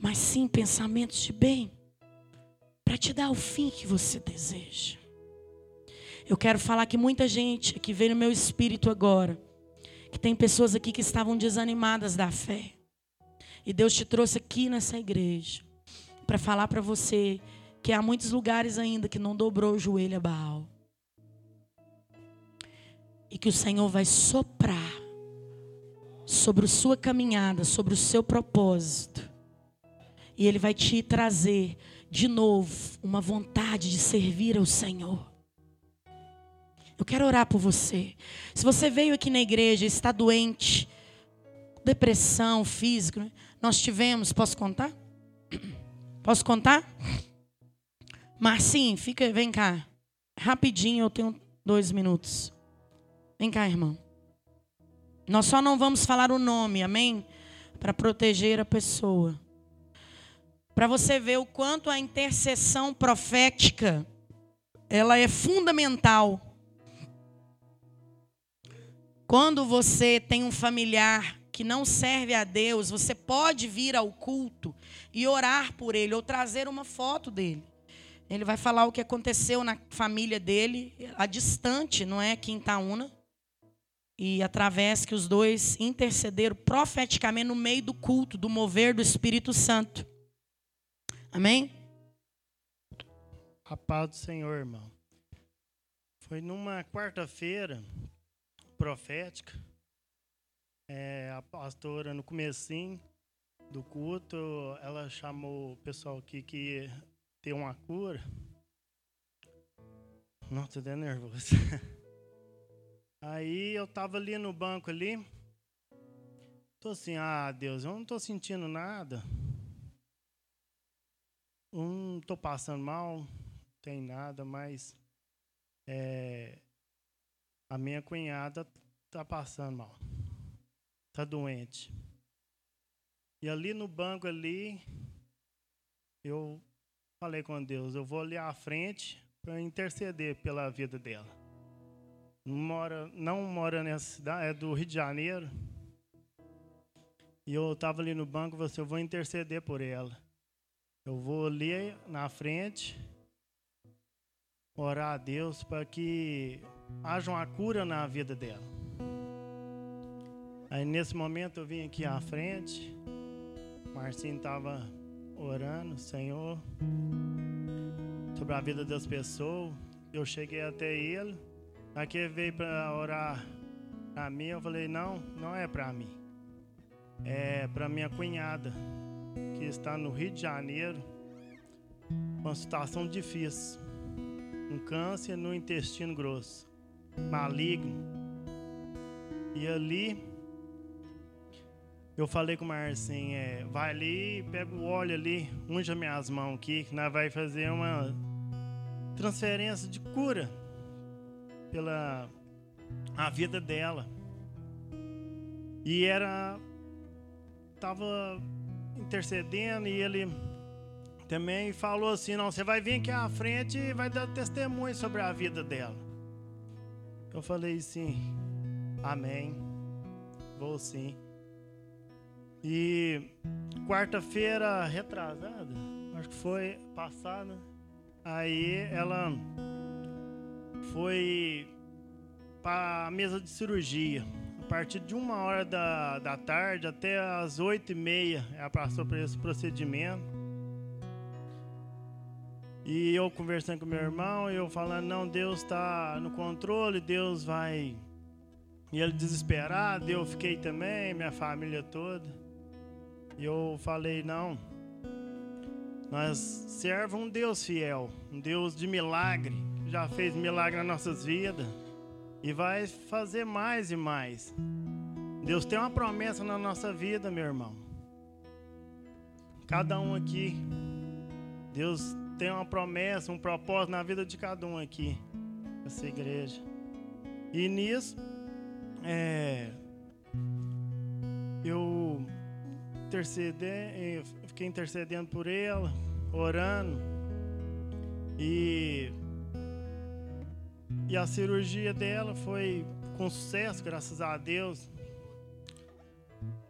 mas sim pensamentos de bem, para te dar o fim que você deseja. Eu quero falar que muita gente que veio no meu espírito agora, que tem pessoas aqui que estavam desanimadas da fé. E Deus te trouxe aqui nessa igreja para falar para você que há muitos lugares ainda que não dobrou o joelho a Baal. E que o Senhor vai soprar sobre a sua caminhada, sobre o seu propósito. E Ele vai te trazer de novo uma vontade de servir ao Senhor. Eu quero orar por você. Se você veio aqui na igreja e está doente, depressão, físico, nós tivemos, posso contar? Posso contar? Marcinho, fica, vem cá. Rapidinho, eu tenho dois minutos. Vem cá, irmão. Nós só não vamos falar o nome, amém? Para proteger a pessoa. Para você ver o quanto a intercessão profética ela é fundamental. Quando você tem um familiar que não serve a Deus, você pode vir ao culto e orar por ele ou trazer uma foto dele. Ele vai falar o que aconteceu na família dele, a distante, não é? Quintaúna. E através que os dois intercederam profeticamente no meio do culto, do mover do Espírito Santo. Amém? A paz do Senhor, irmão. Foi numa quarta-feira profética. É, a pastora, no comecinho do culto, ela chamou o pessoal aqui que ter uma cura. Nossa, tô nervoso. Aí eu tava ali no banco ali. Tô assim, ah, Deus, eu não tô sentindo nada. Não tô passando mal, não tem nada, mas é, a minha cunhada tá passando mal. Tá doente. E ali no banco ali, eu falei com Deus, eu vou ali à frente para interceder pela vida dela. Mora, não mora nessa cidade, é do Rio de Janeiro. E eu estava ali no banco, você, eu vou interceder por ela. Eu vou ali na frente orar a Deus para que haja uma cura na vida dela. Aí nesse momento eu vim aqui à frente, Marcinho estava orando, Senhor, sobre a vida das pessoas. Eu cheguei até ele, aqui ele veio para orar para mim. Eu falei: Não, não é para mim, é para minha cunhada, que está no Rio de Janeiro, uma situação difícil, um câncer no intestino grosso, maligno. E ali eu falei com o Marcinho, é, vai ali, pega o óleo ali, unja minhas mãos aqui, que nós vai fazer uma transferência de cura pela a vida dela. E era tava intercedendo e ele também falou assim, não, você vai vir aqui à frente e vai dar testemunho sobre a vida dela. Eu falei assim, amém, vou sim. E quarta-feira retrasada, acho que foi passada, aí ela foi para a mesa de cirurgia. A partir de uma hora da, da tarde até as oito e meia, ela passou por esse procedimento. E eu conversando com meu irmão, eu falando, não, Deus está no controle, Deus vai. E ele desesperado, eu fiquei também, minha família toda. E eu falei, não. Nós servamos um Deus fiel, um Deus de milagre, que já fez milagre nas nossas vidas e vai fazer mais e mais. Deus tem uma promessa na nossa vida, meu irmão. Cada um aqui, Deus tem uma promessa, um propósito na vida de cada um aqui. essa igreja. E nisso, é, eu intercedendo, fiquei intercedendo por ela, orando. E, e a cirurgia dela foi com sucesso, graças a Deus.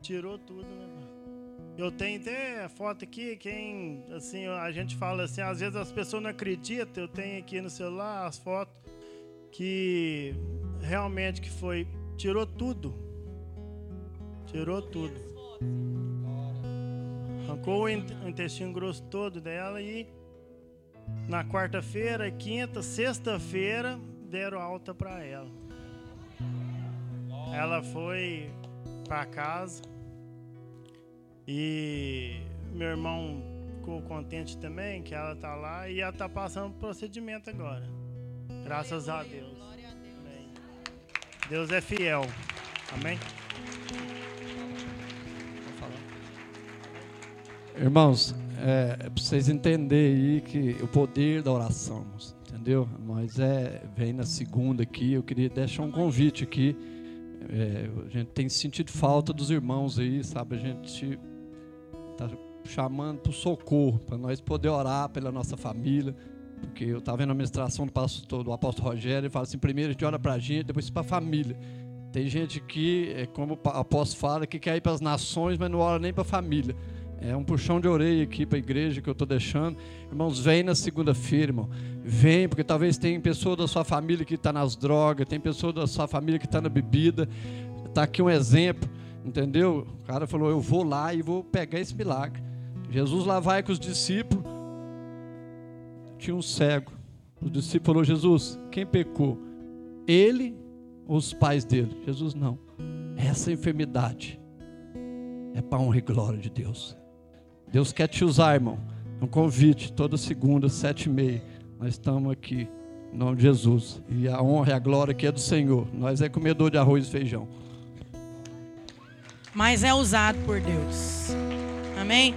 Tirou tudo, né? Eu tenho até foto aqui, quem, assim, a gente fala assim, às vezes as pessoas não acreditam, eu tenho aqui no celular as fotos que realmente que foi, tirou tudo. Tirou tudo. Arrancou o intestino grosso todo dela e na quarta-feira, quinta, sexta-feira deram alta para ela. Ela foi para casa e meu irmão ficou contente também que ela tá lá e ela tá passando o procedimento agora. Graças a Deus. Amém. Deus é fiel. Amém. Irmãos, é, é para vocês entenderem aí que o poder da oração, entendeu? Mas é, vem na segunda aqui, eu queria deixar um convite aqui. É, a gente tem sentido falta dos irmãos aí, sabe? A gente está chamando para o socorro, para nós poder orar pela nossa família. Porque eu estava vendo a ministração do, pastor, do apóstolo Rogério e fala assim: primeiro a gente ora para a gente, depois para a família. Tem gente que, é como o apóstolo fala, que quer ir para as nações, mas não ora nem para a família. É um puxão de orelha aqui para a igreja que eu estou deixando. Irmãos, vem na segunda-feira, irmão. Vem, porque talvez tem pessoa da sua família que está nas drogas, tem pessoa da sua família que está na bebida. Está aqui um exemplo, entendeu? O cara falou: Eu vou lá e vou pegar esse milagre. Jesus lá vai com os discípulos. Tinha um cego. O discípulo falou: Jesus, quem pecou? Ele ou os pais dele? Jesus, não. Essa enfermidade é para honra e glória de Deus. Deus quer te usar, irmão. Um convite, toda segunda, sete e meia. Nós estamos aqui, em nome de Jesus. E a honra e a glória que é do Senhor. Nós é comedor de arroz e feijão. Mas é usado por Deus. Amém?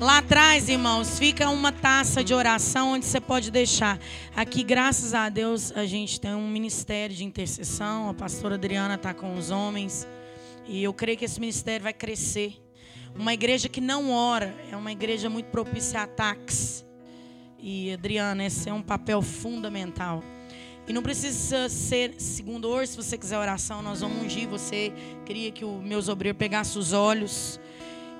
Lá atrás, irmãos, fica uma taça de oração onde você pode deixar. Aqui, graças a Deus, a gente tem um ministério de intercessão. A pastora Adriana está com os homens. E eu creio que esse ministério vai crescer. Uma igreja que não ora é uma igreja muito propícia a ataques. E, Adriana, esse é um papel fundamental. E não precisa ser segundo hoje, se você quiser oração, nós vamos ungir você. Queria que o meus obreiros pegassem os olhos.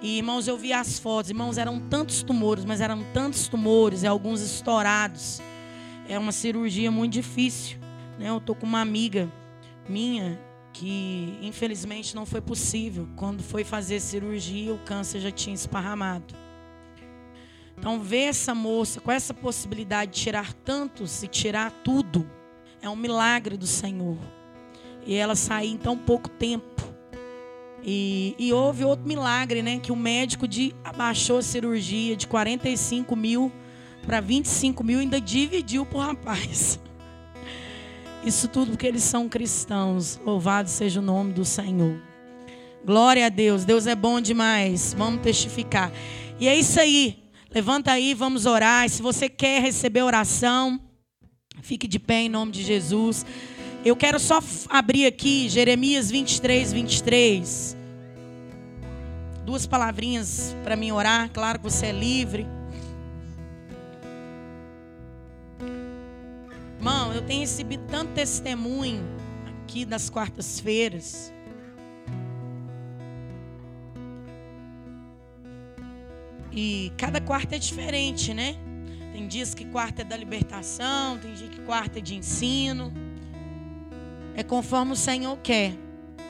E, irmãos, eu vi as fotos. Irmãos, eram tantos tumores, mas eram tantos tumores, e alguns estourados. É uma cirurgia muito difícil. Né? Eu tô com uma amiga minha que infelizmente não foi possível. Quando foi fazer cirurgia, o câncer já tinha esparramado. Então, ver essa moça com essa possibilidade de tirar tantos e tirar tudo, é um milagre do Senhor. E ela sair em tão pouco tempo. E, e houve outro milagre, né? Que o médico de, abaixou a cirurgia de 45 mil para 25 mil e ainda dividiu por rapaz. Isso tudo porque eles são cristãos. Louvado seja o nome do Senhor. Glória a Deus. Deus é bom demais. Vamos testificar. E é isso aí. Levanta aí, vamos orar. E se você quer receber oração, fique de pé em nome de Jesus. Eu quero só abrir aqui Jeremias 23, 23. Duas palavrinhas para mim orar. Claro que você é livre. Irmão, eu tenho recebido tanto testemunho aqui das quartas-feiras. E cada quarta é diferente, né? Tem dias que quarta é da libertação, tem dia que quarta é de ensino. É conforme o Senhor quer.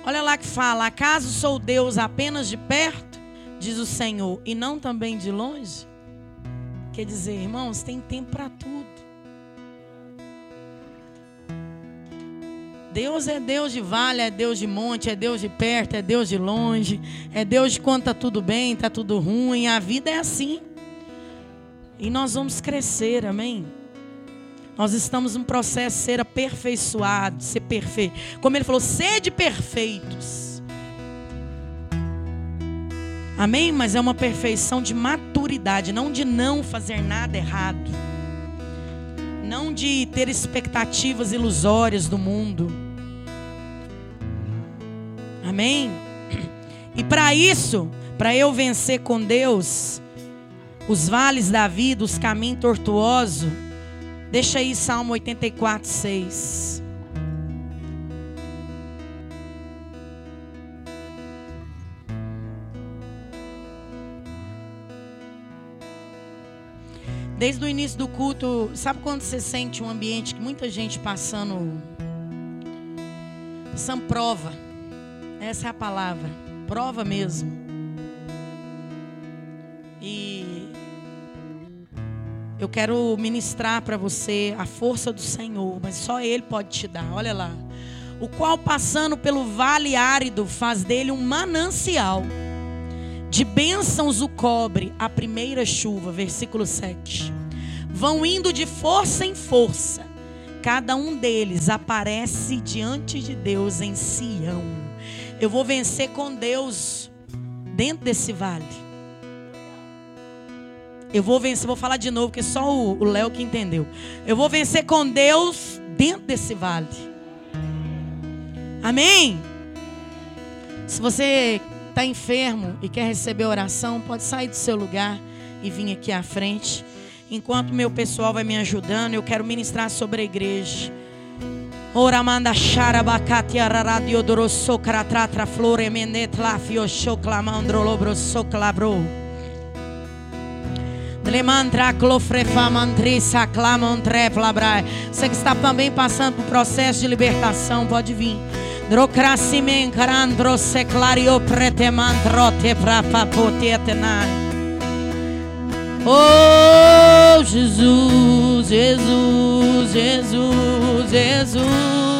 Olha lá que fala: acaso sou Deus apenas de perto? Diz o Senhor, e não também de longe? Quer dizer, irmãos, tem tempo para tudo. Deus é Deus de vale, é Deus de monte, é Deus de perto, é Deus de longe, é Deus de quando está tudo bem, está tudo ruim. A vida é assim. E nós vamos crescer, amém? Nós estamos num processo de ser aperfeiçoado, ser perfeito. Como ele falou, sede perfeitos. Amém? Mas é uma perfeição de maturidade, não de não fazer nada errado. não de ter expectativas ilusórias do mundo. Amém? E para isso, para eu vencer com Deus, os vales da vida, os caminhos tortuosos, deixa aí Salmo 84, 6. Desde o início do culto, sabe quando você sente um ambiente que muita gente passando passando prova? Essa é a palavra, prova mesmo. Eu quero ministrar para você a força do Senhor, mas só Ele pode te dar. Olha lá. O qual passando pelo vale árido faz dele um manancial de bênçãos o cobre a primeira chuva, versículo 7. Vão indo de força em força, cada um deles aparece diante de Deus em Sião. Eu vou vencer com Deus dentro desse vale. Eu vou vencer, vou falar de novo, porque só o Léo que entendeu. Eu vou vencer com Deus dentro desse vale. Amém? Se você está enfermo e quer receber oração, pode sair do seu lugar e vir aqui à frente. Enquanto meu pessoal vai me ajudando, eu quero ministrar sobre a igreja. Oramanda charabacati araradio dorosso caratratra flore menet lafio Você que está também passando por processo de libertação, pode vir. Oh, Jesus, Jesus, Jesus, Jesus.